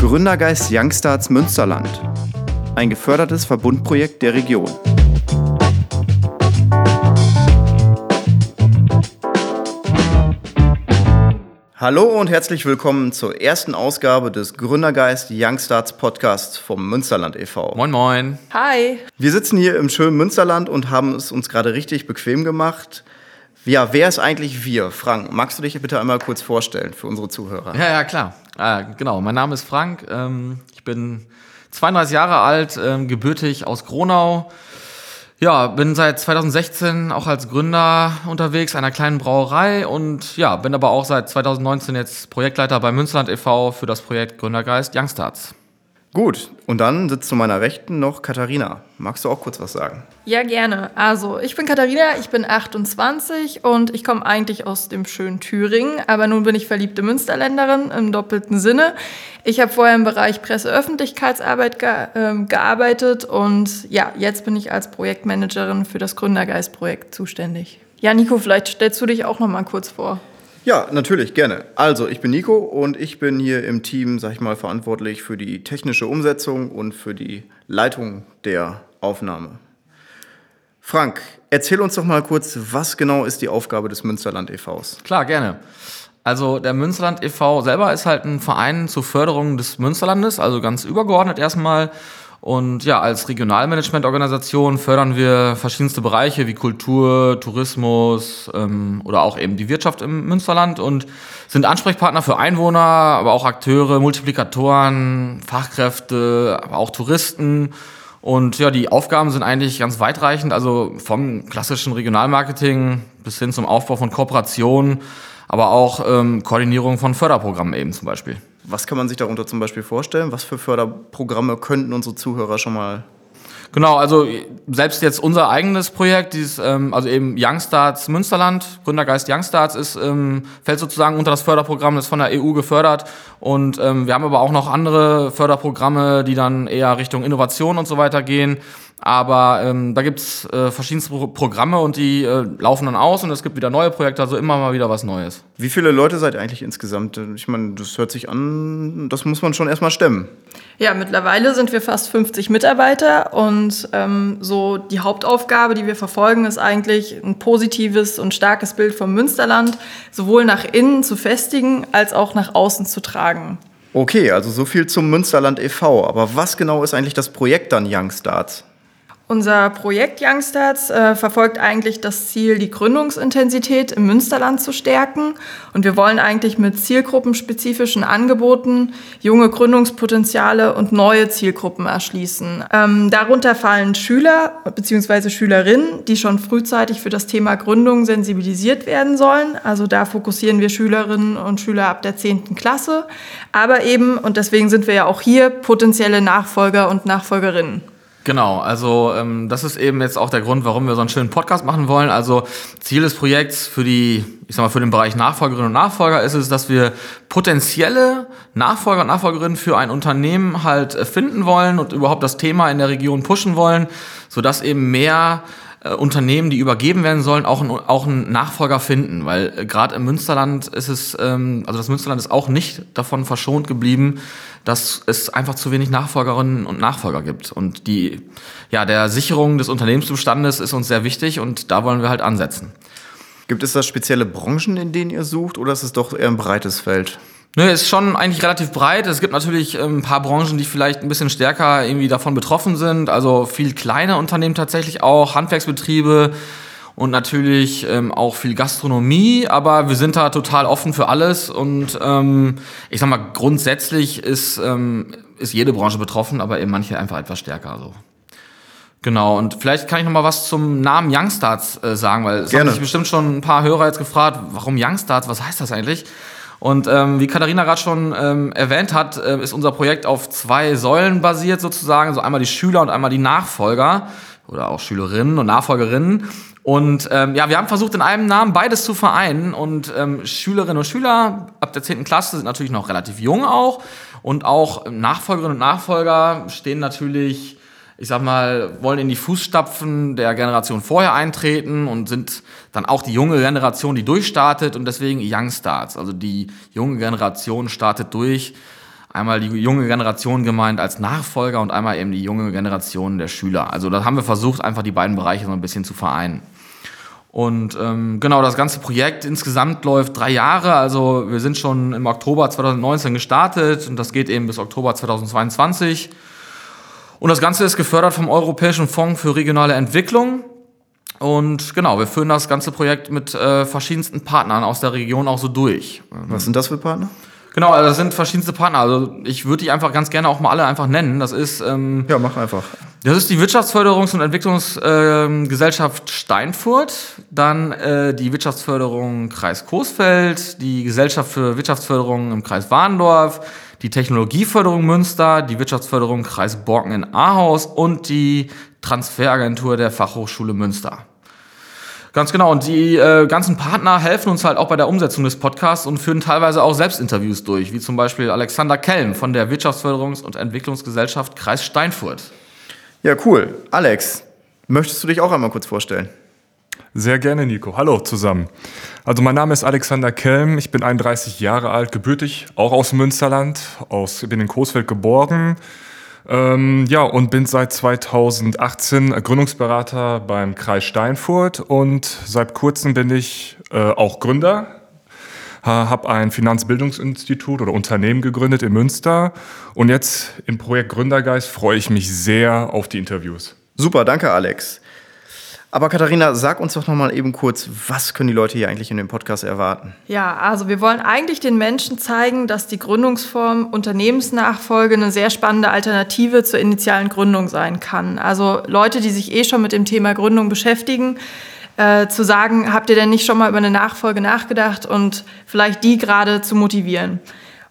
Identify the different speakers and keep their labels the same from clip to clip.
Speaker 1: Gründergeist Youngstarts Münsterland. Ein gefördertes Verbundprojekt der Region. Hallo und herzlich willkommen zur ersten Ausgabe des Gründergeist Youngstarts Podcasts vom Münsterland e.V.
Speaker 2: Moin, moin.
Speaker 3: Hi.
Speaker 1: Wir sitzen hier im schönen Münsterland und haben es uns gerade richtig bequem gemacht. Ja, wer ist eigentlich wir? Frank, magst du dich bitte einmal kurz vorstellen für unsere Zuhörer?
Speaker 2: Ja, ja, klar. Ah, genau, mein Name ist Frank. Ähm, ich bin 32 Jahre alt, ähm, gebürtig aus Gronau. Ja, bin seit 2016 auch als Gründer unterwegs einer kleinen Brauerei und ja, bin aber auch seit 2019 jetzt Projektleiter bei Münsterland e.V. für das Projekt Gründergeist Youngstarts.
Speaker 1: Gut, und dann sitzt zu meiner Rechten noch Katharina. Magst du auch kurz was sagen?
Speaker 3: Ja, gerne. Also, ich bin Katharina, ich bin 28 und ich komme eigentlich aus dem schönen Thüringen, aber nun bin ich verliebte Münsterländerin im doppelten Sinne. Ich habe vorher im Bereich Presseöffentlichkeitsarbeit ge äh, gearbeitet und ja, jetzt bin ich als Projektmanagerin für das Gründergeist-Projekt zuständig. Ja, Nico, vielleicht stellst du dich auch noch mal kurz vor.
Speaker 1: Ja, natürlich, gerne. Also, ich bin Nico und ich bin hier im Team, sag ich mal, verantwortlich für die technische Umsetzung und für die Leitung der Aufnahme. Frank, erzähl uns doch mal kurz, was genau ist die Aufgabe des Münsterland e.V.s?
Speaker 2: Klar, gerne. Also der Münsterland e.V. selber ist halt ein Verein zur Förderung des Münsterlandes, also ganz übergeordnet erstmal und ja, als Regionalmanagementorganisation fördern wir verschiedenste Bereiche wie Kultur, Tourismus ähm, oder auch eben die Wirtschaft im Münsterland und sind Ansprechpartner für Einwohner, aber auch Akteure, Multiplikatoren, Fachkräfte, aber auch Touristen. Und ja, die Aufgaben sind eigentlich ganz weitreichend, also vom klassischen Regionalmarketing bis hin zum Aufbau von Kooperationen, aber auch ähm, Koordinierung von Förderprogrammen eben zum Beispiel.
Speaker 1: Was kann man sich darunter zum Beispiel vorstellen? Was für Förderprogramme könnten unsere Zuhörer schon mal
Speaker 2: Genau, also selbst jetzt unser eigenes Projekt, dieses, ähm, also eben Youngstarts Münsterland, Gründergeist Youngstarts, ist, ähm, fällt sozusagen unter das Förderprogramm, das ist von der EU gefördert. Und ähm, wir haben aber auch noch andere Förderprogramme, die dann eher Richtung Innovation und so weiter gehen. Aber ähm, da gibt's äh, verschiedenste Pro Programme und die äh, laufen dann aus und es gibt wieder neue Projekte, also immer mal wieder was Neues.
Speaker 1: Wie viele Leute seid ihr eigentlich insgesamt? Ich meine, das hört sich an, das muss man schon erstmal stemmen.
Speaker 3: Ja, mittlerweile sind wir fast 50 Mitarbeiter und ähm, so die Hauptaufgabe, die wir verfolgen, ist eigentlich ein positives und starkes Bild vom Münsterland sowohl nach innen zu festigen als auch nach außen zu tragen.
Speaker 1: Okay, also so viel zum Münsterland e.V. Aber was genau ist eigentlich das Projekt dann Youngstarts?
Speaker 3: Unser Projekt Youngstarts äh, verfolgt eigentlich das Ziel, die Gründungsintensität im Münsterland zu stärken. Und wir wollen eigentlich mit zielgruppenspezifischen Angeboten junge Gründungspotenziale und neue Zielgruppen erschließen. Ähm, darunter fallen Schüler bzw. Schülerinnen, die schon frühzeitig für das Thema Gründung sensibilisiert werden sollen. Also da fokussieren wir Schülerinnen und Schüler ab der 10. Klasse. Aber eben, und deswegen sind wir ja auch hier, potenzielle Nachfolger und Nachfolgerinnen.
Speaker 2: Genau, also ähm, das ist eben jetzt auch der Grund, warum wir so einen schönen Podcast machen wollen. Also Ziel des Projekts für die, ich sag mal, für den Bereich Nachfolgerinnen und Nachfolger ist es, dass wir potenzielle Nachfolger und Nachfolgerinnen für ein Unternehmen halt äh, finden wollen und überhaupt das Thema in der Region pushen wollen, sodass eben mehr äh, Unternehmen, die übergeben werden sollen, auch, ein, auch einen Nachfolger finden. Weil äh, gerade im Münsterland ist es, ähm, also das Münsterland ist auch nicht davon verschont geblieben, dass es einfach zu wenig Nachfolgerinnen und Nachfolger gibt. Und die, ja, der Sicherung des Unternehmensbestandes ist uns sehr wichtig und da wollen wir halt ansetzen.
Speaker 1: Gibt es da spezielle Branchen, in denen ihr sucht, oder ist es doch eher ein breites Feld?
Speaker 2: Nö, ist schon eigentlich relativ breit. Es gibt natürlich ähm, ein paar Branchen, die vielleicht ein bisschen stärker irgendwie davon betroffen sind. Also viel kleine Unternehmen tatsächlich auch, Handwerksbetriebe und natürlich ähm, auch viel Gastronomie. Aber wir sind da total offen für alles. Und ähm, ich sag mal, grundsätzlich ist, ähm, ist jede Branche betroffen, aber eben manche einfach etwas stärker. So. Genau, und vielleicht kann ich noch mal was zum Namen Youngstarts äh, sagen, weil es haben sich bestimmt schon ein paar Hörer jetzt gefragt, warum Youngstarts, was heißt das eigentlich? Und ähm, wie Katharina gerade schon ähm, erwähnt hat, äh, ist unser Projekt auf zwei Säulen basiert sozusagen. Also einmal die Schüler und einmal die Nachfolger oder auch Schülerinnen und Nachfolgerinnen. Und ähm, ja, wir haben versucht, in einem Namen beides zu vereinen. Und ähm, Schülerinnen und Schüler ab der 10. Klasse sind natürlich noch relativ jung auch. Und auch Nachfolgerinnen und Nachfolger stehen natürlich ich sag mal, wollen in die Fußstapfen der Generation vorher eintreten und sind dann auch die junge Generation, die durchstartet und deswegen Young Starts. Also die junge Generation startet durch einmal die junge Generation gemeint als Nachfolger und einmal eben die junge Generation der Schüler. Also da haben wir versucht, einfach die beiden Bereiche so ein bisschen zu vereinen. Und ähm, genau, das ganze Projekt insgesamt läuft drei Jahre. Also wir sind schon im Oktober 2019 gestartet und das geht eben bis Oktober 2022. Und das Ganze ist gefördert vom Europäischen Fonds für regionale Entwicklung. Und genau, wir führen das ganze Projekt mit äh, verschiedensten Partnern aus der Region auch so durch.
Speaker 1: Was sind das für Partner?
Speaker 2: Genau, also das sind verschiedenste Partner. Also ich würde die einfach ganz gerne auch mal alle einfach nennen. Das ist ähm,
Speaker 1: Ja, mach einfach.
Speaker 2: das ist die Wirtschaftsförderungs- und Entwicklungsgesellschaft Steinfurt, dann äh, die Wirtschaftsförderung Kreis Coesfeld, die Gesellschaft für Wirtschaftsförderung im Kreis Warndorf, die Technologieförderung Münster, die Wirtschaftsförderung Kreis Borken in Ahaus und die Transferagentur der Fachhochschule Münster. Ganz genau. Und die äh, ganzen Partner helfen uns halt auch bei der Umsetzung des Podcasts und führen teilweise auch Selbstinterviews durch, wie zum Beispiel Alexander Kelm von der Wirtschaftsförderungs- und Entwicklungsgesellschaft Kreis Steinfurt.
Speaker 1: Ja, cool. Alex, möchtest du dich auch einmal kurz vorstellen?
Speaker 4: Sehr gerne, Nico. Hallo zusammen. Also mein Name ist Alexander Kelm. Ich bin 31 Jahre alt, gebürtig, auch aus Münsterland. Aus, bin in Coesfeld geboren. Ähm, ja, und bin seit 2018 Gründungsberater beim Kreis Steinfurt und seit kurzem bin ich äh, auch Gründer. Habe ein Finanzbildungsinstitut oder Unternehmen gegründet in Münster und jetzt im Projekt Gründergeist freue ich mich sehr auf die Interviews.
Speaker 1: Super, danke, Alex. Aber Katharina, sag uns doch noch mal eben kurz, was können die Leute hier eigentlich in dem Podcast erwarten?
Speaker 3: Ja, also wir wollen eigentlich den Menschen zeigen, dass die Gründungsform Unternehmensnachfolge eine sehr spannende Alternative zur initialen Gründung sein kann. Also Leute, die sich eh schon mit dem Thema Gründung beschäftigen, äh, zu sagen, habt ihr denn nicht schon mal über eine Nachfolge nachgedacht und vielleicht die gerade zu motivieren.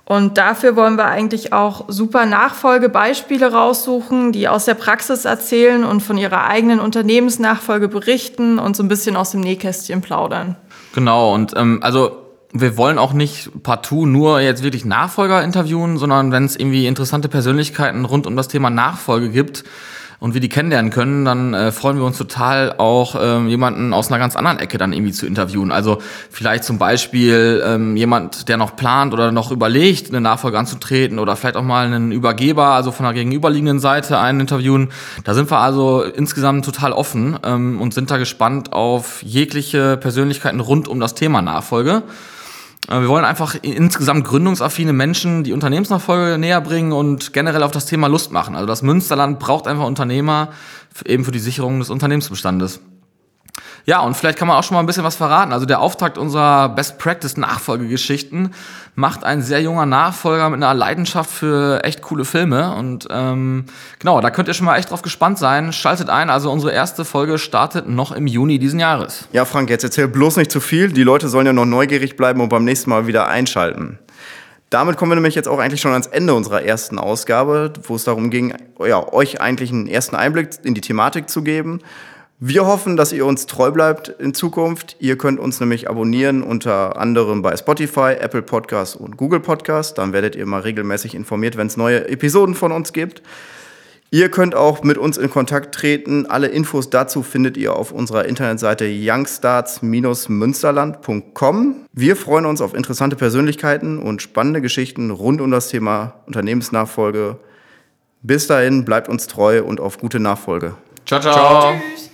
Speaker 3: Und dafür wollen wir eigentlich auch super Nachfolgebeispiele raussuchen, die aus der Praxis erzählen und von ihrer eigenen Unternehmensnachfolge berichten und so ein bisschen aus dem Nähkästchen plaudern.
Speaker 2: Genau, und ähm, also wir wollen auch nicht partout nur jetzt wirklich Nachfolger interviewen, sondern wenn es irgendwie interessante Persönlichkeiten rund um das Thema Nachfolge gibt und wir die kennenlernen können, dann äh, freuen wir uns total auch ähm, jemanden aus einer ganz anderen Ecke dann irgendwie zu interviewen. Also vielleicht zum Beispiel ähm, jemand, der noch plant oder noch überlegt, eine Nachfolge anzutreten oder vielleicht auch mal einen Übergeber, also von der gegenüberliegenden Seite einen interviewen. Da sind wir also insgesamt total offen ähm, und sind da gespannt auf jegliche Persönlichkeiten rund um das Thema Nachfolge. Äh, Wir wollen einfach insgesamt gründungsaffine Menschen die Unternehmensnachfolge näher bringen und generell auf das Thema Lust machen. Also das Münsterland braucht einfach Unternehmer, eben für die Sicherung des Unternehmensbestandes. Ja, und vielleicht kann man auch schon mal ein bisschen was verraten. Also der Auftakt unserer Best Practice Nachfolgegeschichten macht ein sehr junger Nachfolger mit einer Leidenschaft für echt coole Filme. Und ähm, genau, da könnt ihr schon mal echt drauf gespannt sein. Schaltet ein, also unsere erste Folge startet noch im Juni diesen Jahres.
Speaker 1: Ja, Frank, jetzt erzähl bloß nicht zu viel. Die Leute sollen ja noch neugierig bleiben und beim nächsten Mal wieder einschalten. Damit kommen wir nämlich jetzt auch eigentlich schon ans Ende unserer ersten Ausgabe, wo es darum ging, ja, euch eigentlich einen ersten Einblick in die Thematik zu geben. Wir hoffen, dass ihr uns treu bleibt in Zukunft. Ihr könnt uns nämlich abonnieren, unter anderem bei Spotify, Apple Podcasts und Google Podcasts. Dann werdet ihr mal regelmäßig informiert, wenn es neue Episoden von uns gibt. Ihr könnt auch mit uns in Kontakt treten. Alle Infos dazu findet ihr auf unserer Internetseite youngstarts-münsterland.com. Wir freuen uns auf interessante Persönlichkeiten und spannende Geschichten rund um das Thema Unternehmensnachfolge. Bis dahin, bleibt uns treu und auf gute Nachfolge.
Speaker 2: ciao. ciao.
Speaker 3: Tschüss.